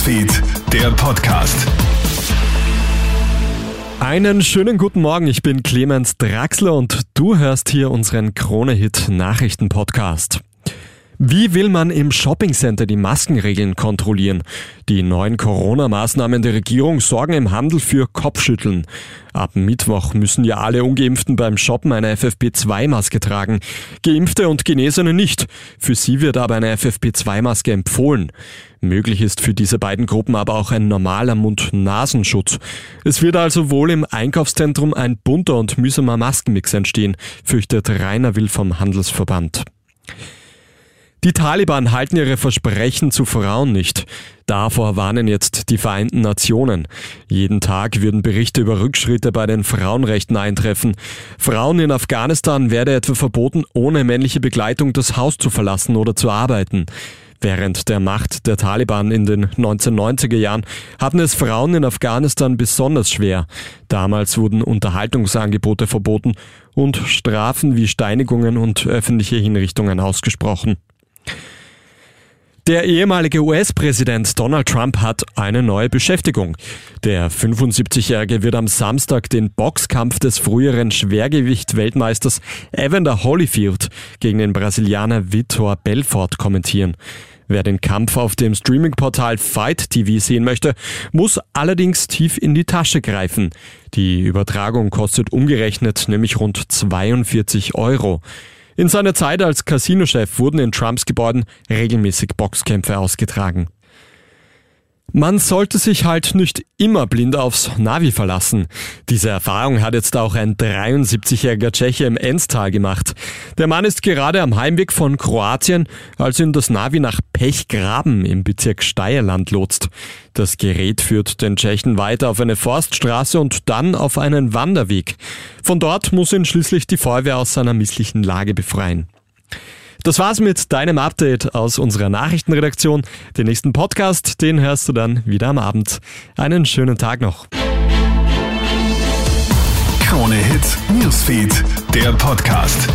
Newsfeed, der Podcast. Einen schönen guten Morgen, ich bin Clemens Draxler und du hörst hier unseren Krone-Hit Nachrichten-Podcast. Wie will man im Shoppingcenter die Maskenregeln kontrollieren? Die neuen Corona-Maßnahmen der Regierung sorgen im Handel für Kopfschütteln. Ab Mittwoch müssen ja alle Ungeimpften beim Shoppen eine FFP2-Maske tragen. Geimpfte und Genesene nicht. Für sie wird aber eine FFP2-Maske empfohlen. Möglich ist für diese beiden Gruppen aber auch ein normaler Mund-Nasenschutz. Es wird also wohl im Einkaufszentrum ein bunter und mühsamer Maskenmix entstehen, fürchtet Rainer Will vom Handelsverband. Die Taliban halten ihre Versprechen zu Frauen nicht. Davor warnen jetzt die Vereinten Nationen. Jeden Tag würden Berichte über Rückschritte bei den Frauenrechten eintreffen. Frauen in Afghanistan werde etwa verboten, ohne männliche Begleitung das Haus zu verlassen oder zu arbeiten. Während der Macht der Taliban in den 1990er Jahren hatten es Frauen in Afghanistan besonders schwer. Damals wurden Unterhaltungsangebote verboten und Strafen wie Steinigungen und öffentliche Hinrichtungen ausgesprochen. Der ehemalige US-Präsident Donald Trump hat eine neue Beschäftigung. Der 75-Jährige wird am Samstag den Boxkampf des früheren Schwergewicht-Weltmeisters Evander Holyfield gegen den Brasilianer Vitor Belfort kommentieren. Wer den Kampf auf dem Streaming-Portal Fight TV sehen möchte, muss allerdings tief in die Tasche greifen. Die Übertragung kostet umgerechnet nämlich rund 42 Euro. In seiner Zeit als Casinochef wurden in Trumps Gebäuden regelmäßig Boxkämpfe ausgetragen. Man sollte sich halt nicht immer blind aufs Navi verlassen. Diese Erfahrung hat jetzt auch ein 73-jähriger Tscheche im Enstal gemacht. Der Mann ist gerade am Heimweg von Kroatien, als ihn das Navi nach Pechgraben im Bezirk Steierland lotst. Das Gerät führt den Tschechen weiter auf eine Forststraße und dann auf einen Wanderweg. Von dort muss ihn schließlich die Feuerwehr aus seiner misslichen Lage befreien. Das war's mit deinem Update aus unserer Nachrichtenredaktion. Den nächsten Podcast, den hörst du dann wieder am Abend. Einen schönen Tag noch. Krone Hits, Newsfeed, der Podcast.